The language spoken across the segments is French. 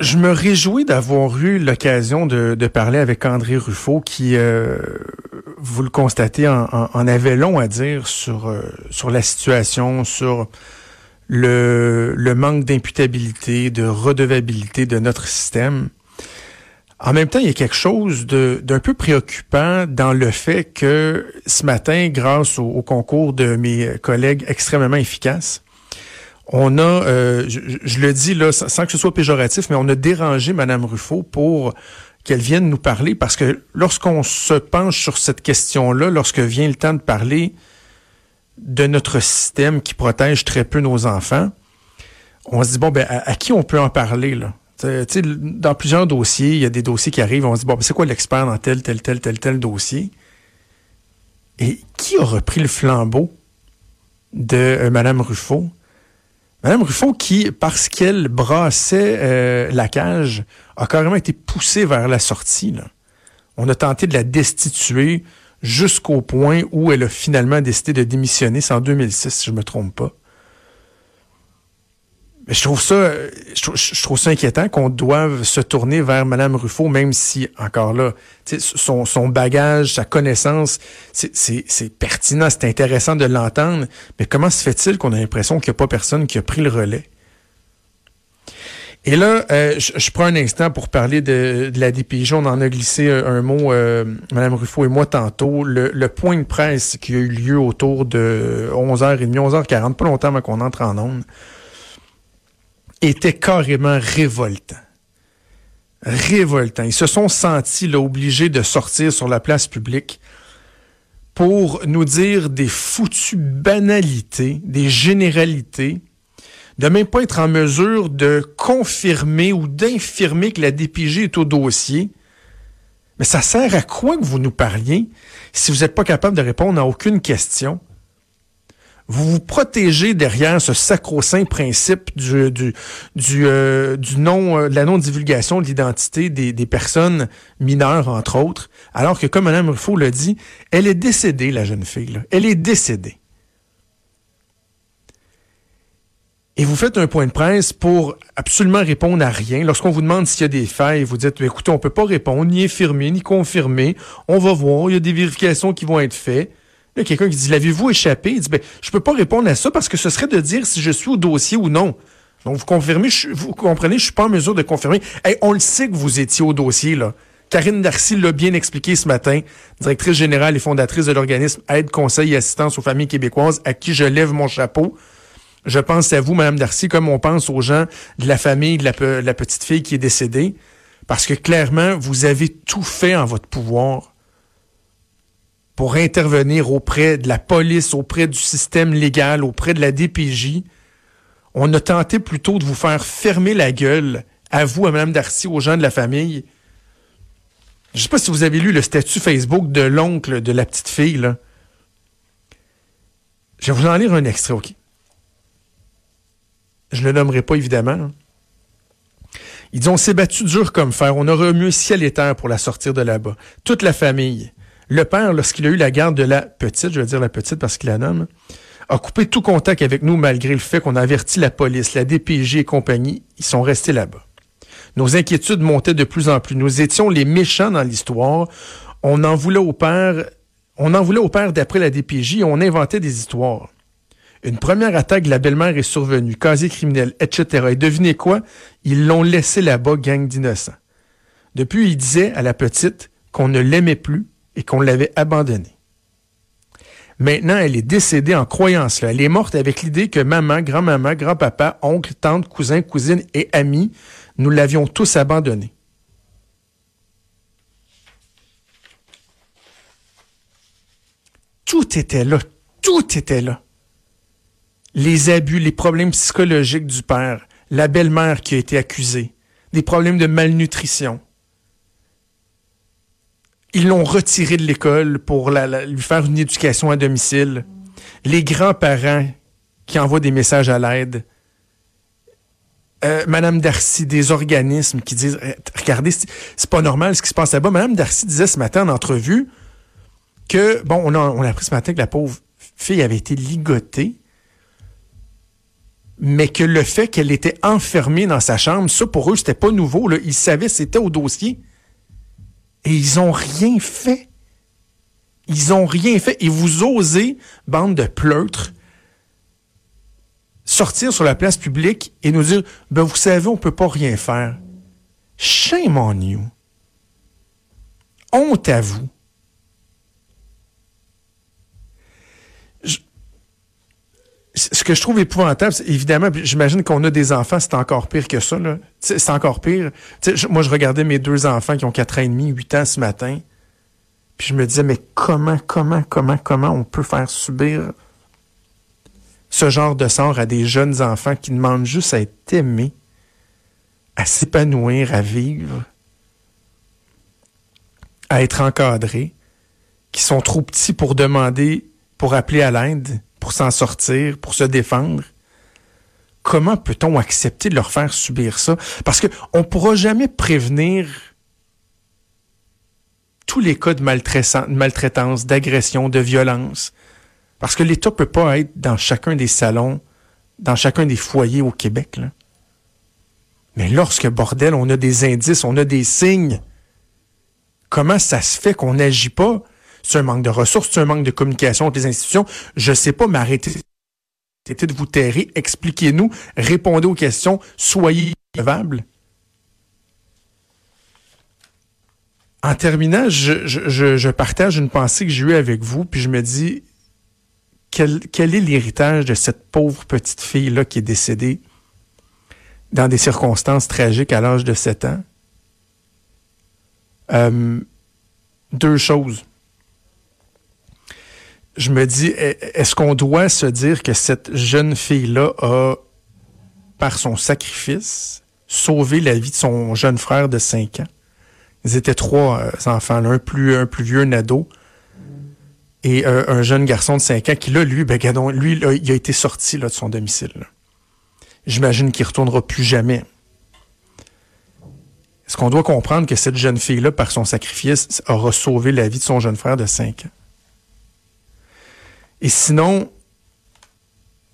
je me réjouis d'avoir eu l'occasion de, parler avec André Ruffo, qui, euh, vous le constatez, en, avait long à dire sur, euh, sur la situation, sur le, le manque d'imputabilité, de redevabilité de notre système. En même temps, il y a quelque chose d'un peu préoccupant dans le fait que ce matin, grâce au concours de mes collègues extrêmement efficaces, on a, euh, je, le dis là, sans que ce soit péjoratif, mais on a dérangé Madame Ruffo pour qu'elle vienne nous parler, parce que lorsqu'on se penche sur cette question-là, lorsque vient le temps de parler de notre système qui protège très peu nos enfants, on se dit, bon, ben, à, qui on peut en parler, là? dans plusieurs dossiers, il y a des dossiers qui arrivent, on se dit, bon, ben, c'est quoi l'expert dans tel, tel, tel, tel, tel dossier? Et qui a repris le flambeau de euh, Madame Ruffo? Madame Ruffon, qui, parce qu'elle brassait euh, la cage, a carrément été poussée vers la sortie. On a tenté de la destituer jusqu'au point où elle a finalement décidé de démissionner. C'est en 2006, si je me trompe pas je trouve ça, je ça inquiétant qu'on doive se tourner vers Mme Ruffo, même si, encore là, son, bagage, sa connaissance, c'est pertinent, c'est intéressant de l'entendre, mais comment se fait-il qu'on a l'impression qu'il n'y a pas personne qui a pris le relais? Et là, euh, je, prends un instant pour parler de, la DPJ. On en a glissé un, mot, euh, Mme Ruffo et moi, tantôt. Le, le, point de presse qui a eu lieu autour de 11h30, 11h40, pas longtemps avant qu'on entre en ondes, était carrément révoltant. Révoltant. Ils se sont sentis obligés de sortir sur la place publique pour nous dire des foutues banalités, des généralités, de même pas être en mesure de confirmer ou d'infirmer que la DPG est au dossier. Mais ça sert à quoi que vous nous parliez si vous n'êtes pas capable de répondre à aucune question? Vous vous protégez derrière ce sacro-saint principe du, du, du, euh, du non, euh, de la non-divulgation de l'identité des, des, personnes mineures, entre autres, alors que, comme Mme Ruffo l'a dit, elle est décédée, la jeune fille. Là. Elle est décédée. Et vous faites un point de presse pour absolument répondre à rien. Lorsqu'on vous demande s'il y a des failles, vous dites, écoutez, on peut pas répondre, ni infirmer, ni confirmer. On va voir, il y a des vérifications qui vont être faites. A quelqu'un qui dit L'avez-vous échappé? Il dit ben, Je peux pas répondre à ça parce que ce serait de dire si je suis au dossier ou non. Donc, vous confirmez, vous comprenez, je suis pas en mesure de confirmer. on le sait que vous étiez au dossier, là. Karine Darcy l'a bien expliqué ce matin, directrice générale et fondatrice de l'organisme Aide, Conseil et Assistance aux familles québécoises, à qui je lève mon chapeau. Je pense à vous, Madame Darcy, comme on pense aux gens de la famille de la petite fille qui est décédée, parce que clairement, vous avez tout fait en votre pouvoir pour intervenir auprès de la police, auprès du système légal, auprès de la DPJ. On a tenté plutôt de vous faire fermer la gueule, à vous, à Mme Darcy, aux gens de la famille. Je ne sais pas si vous avez lu le statut Facebook de l'oncle de la petite fille. Je vais vous en lire un extrait, OK? Je ne le nommerai pas, évidemment. Ils dit, on s'est battu dur comme fer. On a remué ciel et terre pour la sortir de là-bas. Toute la famille. Le père, lorsqu'il a eu la garde de la petite, je vais dire la petite parce qu'il la nomme, a coupé tout contact avec nous malgré le fait qu'on a averti la police, la DPJ et compagnie. Ils sont restés là-bas. Nos inquiétudes montaient de plus en plus. Nous étions les méchants dans l'histoire. On en voulait au père, on en voulait au père d'après la DPJ et on inventait des histoires. Une première attaque de la belle-mère est survenue, casier criminel, etc. Et devinez quoi? Ils l'ont laissé là-bas, gang d'innocents. Depuis, il disait à la petite qu'on ne l'aimait plus et qu'on l'avait abandonnée. Maintenant, elle est décédée en croyant cela. Elle est morte avec l'idée que maman, grand-maman, grand-papa, oncle, tante, cousin, cousine et amis, nous l'avions tous abandonnée. Tout était là. Tout était là. Les abus, les problèmes psychologiques du père, la belle-mère qui a été accusée, des problèmes de malnutrition, ils l'ont retiré de l'école pour lui faire une éducation à domicile. Les grands-parents qui envoient des messages à l'aide. Euh, Madame Darcy, des organismes qui disent eh, Regardez, c'est pas normal ce qui se passe là-bas. Madame Darcy disait ce matin en entrevue que, bon, on a, on a appris ce matin que la pauvre fille avait été ligotée. mais que le fait qu'elle était enfermée dans sa chambre, ça pour eux, c'était pas nouveau. Là. Ils savaient, c'était au dossier. Et ils ont rien fait. Ils ont rien fait. Et vous osez, bande de pleutres, sortir sur la place publique et nous dire, ben vous savez, on peut pas rien faire. Shame on you. Honte à vous. Ce que je trouve épouvantable, évidemment, j'imagine qu'on a des enfants, c'est encore pire que ça. C'est encore pire. moi, je regardais mes deux enfants qui ont 4 ans et demi, 8 ans ce matin. Puis je me disais, mais comment, comment, comment, comment on peut faire subir ce genre de sort à des jeunes enfants qui demandent juste à être aimés, à s'épanouir, à vivre, à être encadrés, qui sont trop petits pour demander, pour appeler à l'aide? S'en sortir, pour se défendre. Comment peut-on accepter de leur faire subir ça? Parce qu'on ne pourra jamais prévenir tous les cas de maltraitance, d'agression, de violence. Parce que l'État ne peut pas être dans chacun des salons, dans chacun des foyers au Québec. Mais lorsque, bordel, on a des indices, on a des signes, comment ça se fait qu'on n'agit pas? C'est un manque de ressources, c'est un manque de communication entre les institutions. Je sais pas, mais arrêtez de vous terrer, expliquez-nous, répondez aux questions, soyez crevables. En terminant, je, partage une pensée que j'ai eue avec vous, puis je me dis, quel, quel est l'héritage de cette pauvre petite fille-là qui est décédée dans des circonstances tragiques à l'âge de 7 ans? Euh, deux choses je me dis, est-ce qu'on doit se dire que cette jeune fille-là a, par son sacrifice, sauvé la vie de son jeune frère de 5 ans? Ils étaient trois euh, enfants, un plus, un plus vieux, un ado, et euh, un jeune garçon de 5 ans qui, là, lui, ben, lui, il a été sorti là, de son domicile. J'imagine qu'il ne retournera plus jamais. Est-ce qu'on doit comprendre que cette jeune fille-là, par son sacrifice, aura sauvé la vie de son jeune frère de 5 ans? Et sinon,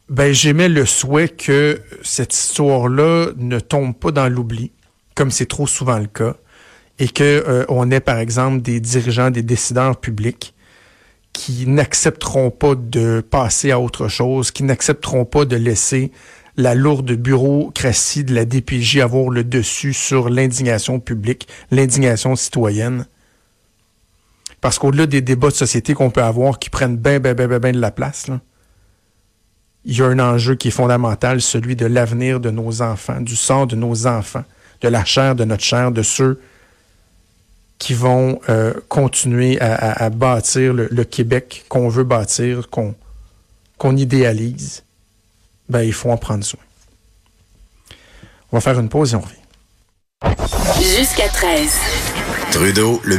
ben, j'aimais le souhait que cette histoire-là ne tombe pas dans l'oubli, comme c'est trop souvent le cas, et que euh, ait, par exemple, des dirigeants, des décideurs publics qui n'accepteront pas de passer à autre chose, qui n'accepteront pas de laisser la lourde bureaucratie de la DPJ avoir le dessus sur l'indignation publique, l'indignation citoyenne, parce qu'au-delà des débats de société qu'on peut avoir qui prennent bien, bien, bien, bien de la place, il y a un enjeu qui est fondamental, celui de l'avenir de nos enfants, du sort de nos enfants, de la chair de notre chair, de ceux qui vont euh, continuer à, bâtir le, Québec qu'on veut bâtir, qu'on qu'on idéalise. Ben, il faut en prendre soin. On va faire une pause et on revient. Jusqu'à 13. Trudeau, le